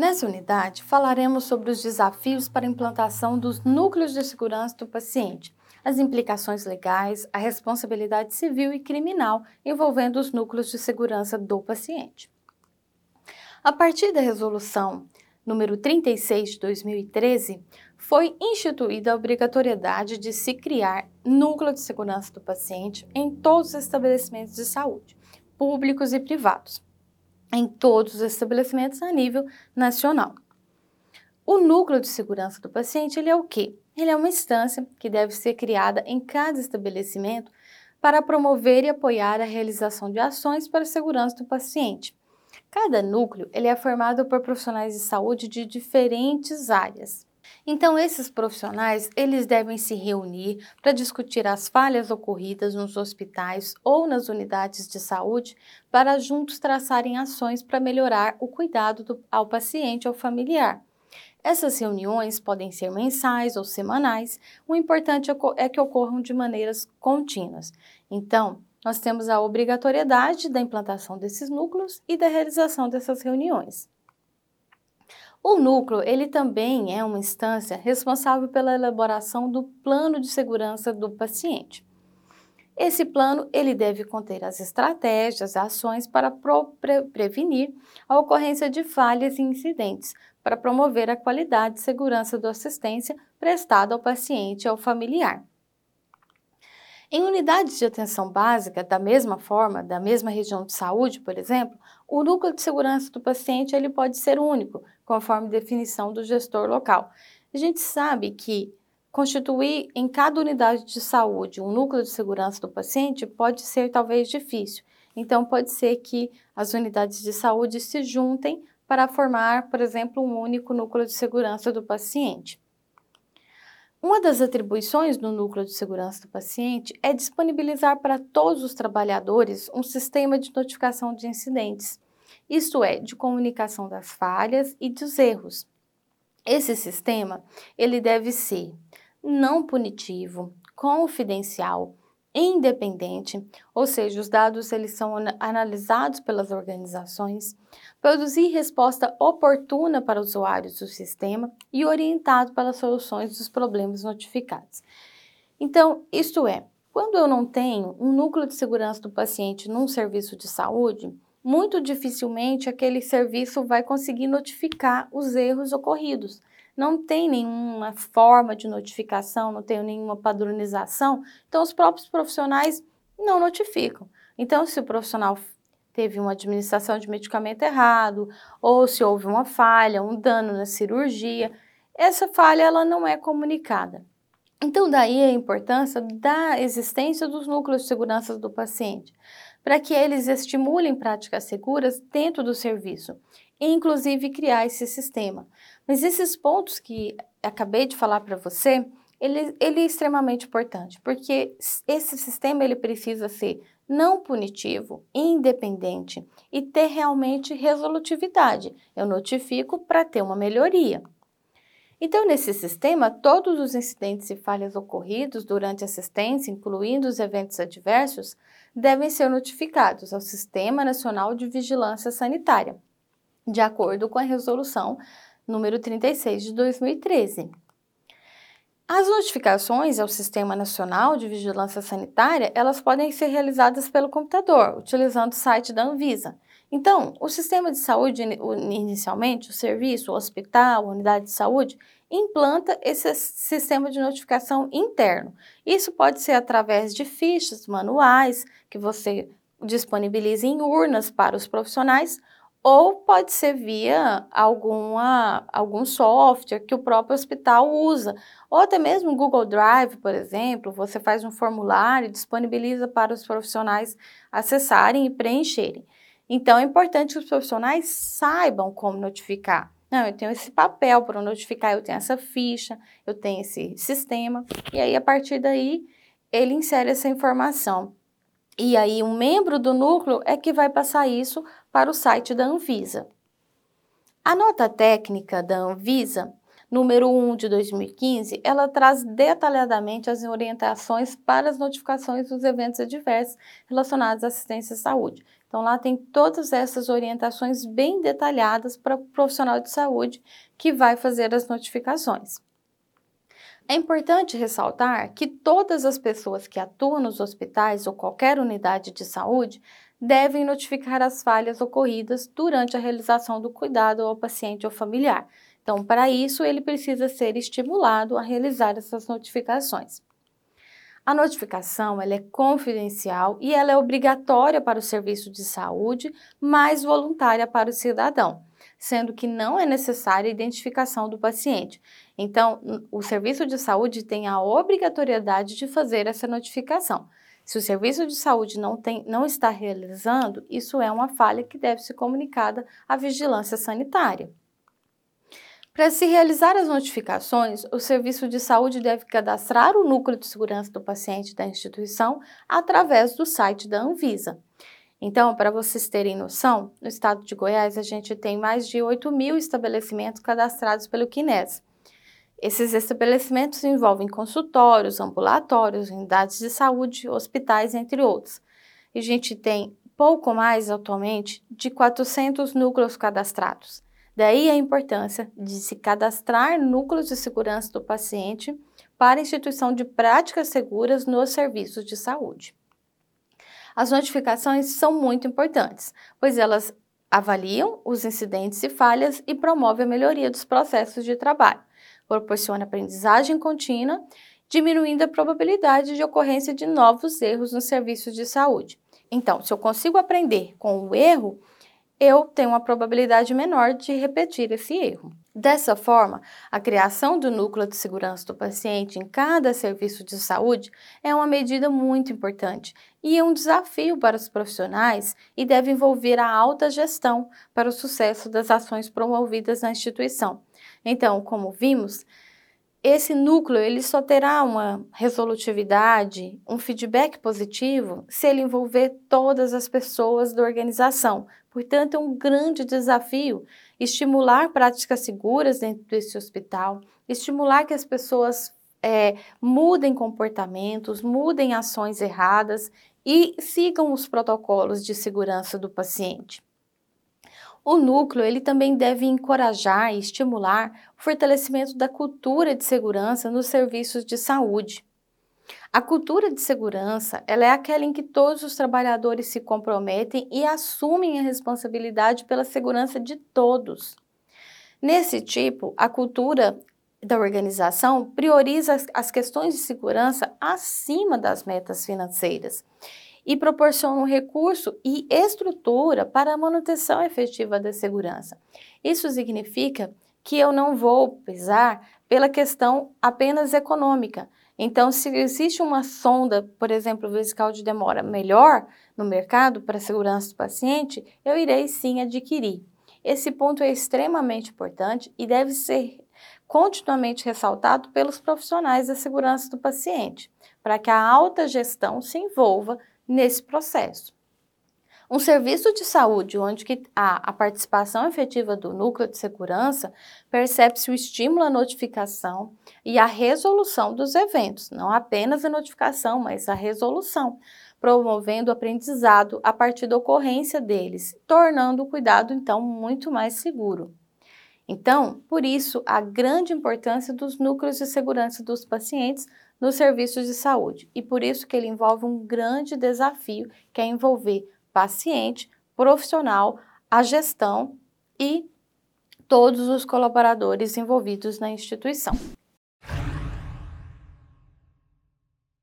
Nessa unidade, falaremos sobre os desafios para a implantação dos núcleos de segurança do paciente, as implicações legais, a responsabilidade civil e criminal envolvendo os núcleos de segurança do paciente. A partir da resolução número 36 de 2013, foi instituída a obrigatoriedade de se criar núcleo de segurança do paciente em todos os estabelecimentos de saúde, públicos e privados, em todos os estabelecimentos a nível nacional. O núcleo de segurança do paciente, ele é o quê? Ele é uma instância que deve ser criada em cada estabelecimento para promover e apoiar a realização de ações para a segurança do paciente. Cada núcleo ele é formado por profissionais de saúde de diferentes áreas. Então esses profissionais, eles devem se reunir para discutir as falhas ocorridas nos hospitais ou nas unidades de saúde para juntos traçarem ações para melhorar o cuidado do, ao paciente ou familiar. Essas reuniões podem ser mensais ou semanais, o importante é que ocorram de maneiras contínuas. Então, nós temos a obrigatoriedade da implantação desses núcleos e da realização dessas reuniões. O núcleo, ele também é uma instância responsável pela elaboração do plano de segurança do paciente. Esse plano, ele deve conter as estratégias, ações para pre prevenir a ocorrência de falhas e incidentes, para promover a qualidade e segurança da assistência prestada ao paciente e ao familiar. Em unidades de atenção básica, da mesma forma, da mesma região de saúde, por exemplo, o núcleo de segurança do paciente ele pode ser único, conforme definição do gestor local. A gente sabe que constituir em cada unidade de saúde um núcleo de segurança do paciente pode ser talvez difícil. Então, pode ser que as unidades de saúde se juntem para formar, por exemplo, um único núcleo de segurança do paciente. Uma das atribuições do núcleo de segurança do paciente é disponibilizar para todos os trabalhadores um sistema de notificação de incidentes, isto é, de comunicação das falhas e dos erros. Esse sistema, ele deve ser não punitivo, confidencial, independente, ou seja, os dados eles são analisados pelas organizações, produzir resposta oportuna para usuários do sistema e orientado pelas soluções dos problemas notificados. Então, isto é, quando eu não tenho um núcleo de segurança do paciente num serviço de saúde, muito dificilmente aquele serviço vai conseguir notificar os erros ocorridos não tem nenhuma forma de notificação, não tem nenhuma padronização, então os próprios profissionais não notificam. Então, se o profissional teve uma administração de medicamento errado, ou se houve uma falha, um dano na cirurgia, essa falha ela não é comunicada. Então, daí a importância da existência dos núcleos de segurança do paciente, para que eles estimulem práticas seguras dentro do serviço inclusive, criar esse sistema. Mas esses pontos que acabei de falar para você, ele, ele, é extremamente importante, porque esse sistema ele precisa ser não punitivo, independente e ter realmente resolutividade. Eu notifico para ter uma melhoria. Então, nesse sistema, todos os incidentes e falhas ocorridos durante a assistência, incluindo os eventos adversos, devem ser notificados ao Sistema Nacional de Vigilância Sanitária de acordo com a resolução número 36 de 2013. As notificações ao Sistema Nacional de Vigilância Sanitária, elas podem ser realizadas pelo computador, utilizando o site da Anvisa. Então, o sistema de saúde, inicialmente, o serviço, o hospital, a unidade de saúde, implanta esse sistema de notificação interno. Isso pode ser através de fichas manuais que você disponibiliza em urnas para os profissionais ou pode ser via alguma, algum software que o próprio hospital usa, ou até mesmo Google Drive, por exemplo, você faz um formulário e disponibiliza para os profissionais acessarem e preencherem. Então é importante que os profissionais saibam como notificar. Não, eu tenho esse papel para notificar, eu tenho essa ficha, eu tenho esse sistema, e aí a partir daí ele insere essa informação. E aí um membro do núcleo é que vai passar isso para o site da Anvisa. A nota técnica da Anvisa número 1 de 2015, ela traz detalhadamente as orientações para as notificações dos eventos adversos relacionados à assistência à saúde. Então, lá tem todas essas orientações bem detalhadas para o profissional de saúde que vai fazer as notificações. É importante ressaltar que todas as pessoas que atuam nos hospitais ou qualquer unidade de saúde devem notificar as falhas ocorridas durante a realização do cuidado ao paciente ou familiar. Então, para isso, ele precisa ser estimulado a realizar essas notificações. A notificação ela é confidencial e ela é obrigatória para o serviço de saúde, mas voluntária para o cidadão sendo que não é necessária a identificação do paciente. Então, o serviço de saúde tem a obrigatoriedade de fazer essa notificação. Se o serviço de saúde não, tem, não está realizando, isso é uma falha que deve ser comunicada à vigilância sanitária. Para se realizar as notificações, o serviço de saúde deve cadastrar o núcleo de segurança do paciente da instituição através do site da Anvisa. Então, para vocês terem noção, no estado de Goiás a gente tem mais de 8 mil estabelecimentos cadastrados pelo Quines. Esses estabelecimentos envolvem consultórios, ambulatórios, unidades de saúde, hospitais, entre outros. E a gente tem pouco mais atualmente de 400 núcleos cadastrados. Daí a importância de se cadastrar núcleos de segurança do paciente para instituição de práticas seguras nos serviços de saúde. As notificações são muito importantes, pois elas avaliam os incidentes e falhas e promovem a melhoria dos processos de trabalho, proporciona aprendizagem contínua, diminuindo a probabilidade de ocorrência de novos erros nos serviços de saúde. Então, se eu consigo aprender com o erro, eu tenho uma probabilidade menor de repetir esse erro. Dessa forma, a criação do núcleo de segurança do paciente em cada serviço de saúde é uma medida muito importante e é um desafio para os profissionais e deve envolver a alta gestão para o sucesso das ações promovidas na instituição. Então, como vimos, esse núcleo ele só terá uma resolutividade, um feedback positivo se ele envolver todas as pessoas da organização. Portanto, é um grande desafio estimular práticas seguras dentro desse hospital, estimular que as pessoas é, mudem comportamentos, mudem ações erradas e sigam os protocolos de segurança do paciente. O núcleo ele também deve encorajar e estimular o fortalecimento da cultura de segurança nos serviços de saúde. A cultura de segurança ela é aquela em que todos os trabalhadores se comprometem e assumem a responsabilidade pela segurança de todos. Nesse tipo, a cultura da organização prioriza as questões de segurança acima das metas financeiras e proporciona um recurso e estrutura para a manutenção efetiva da segurança. Isso significa que eu não vou pesar pela questão apenas econômica. Então, se existe uma sonda, por exemplo, vesical de demora melhor no mercado para a segurança do paciente, eu irei sim adquirir. Esse ponto é extremamente importante e deve ser continuamente ressaltado pelos profissionais da segurança do paciente, para que a alta gestão se envolva nesse processo. Um serviço de saúde onde há a participação efetiva do núcleo de segurança, percebe-se o estímulo à notificação e à resolução dos eventos, não apenas a notificação, mas a resolução, promovendo o aprendizado a partir da ocorrência deles, tornando o cuidado então muito mais seguro. Então, por isso, a grande importância dos núcleos de segurança dos pacientes nos serviços de saúde e por isso que ele envolve um grande desafio, que é envolver paciente, profissional, a gestão e todos os colaboradores envolvidos na instituição.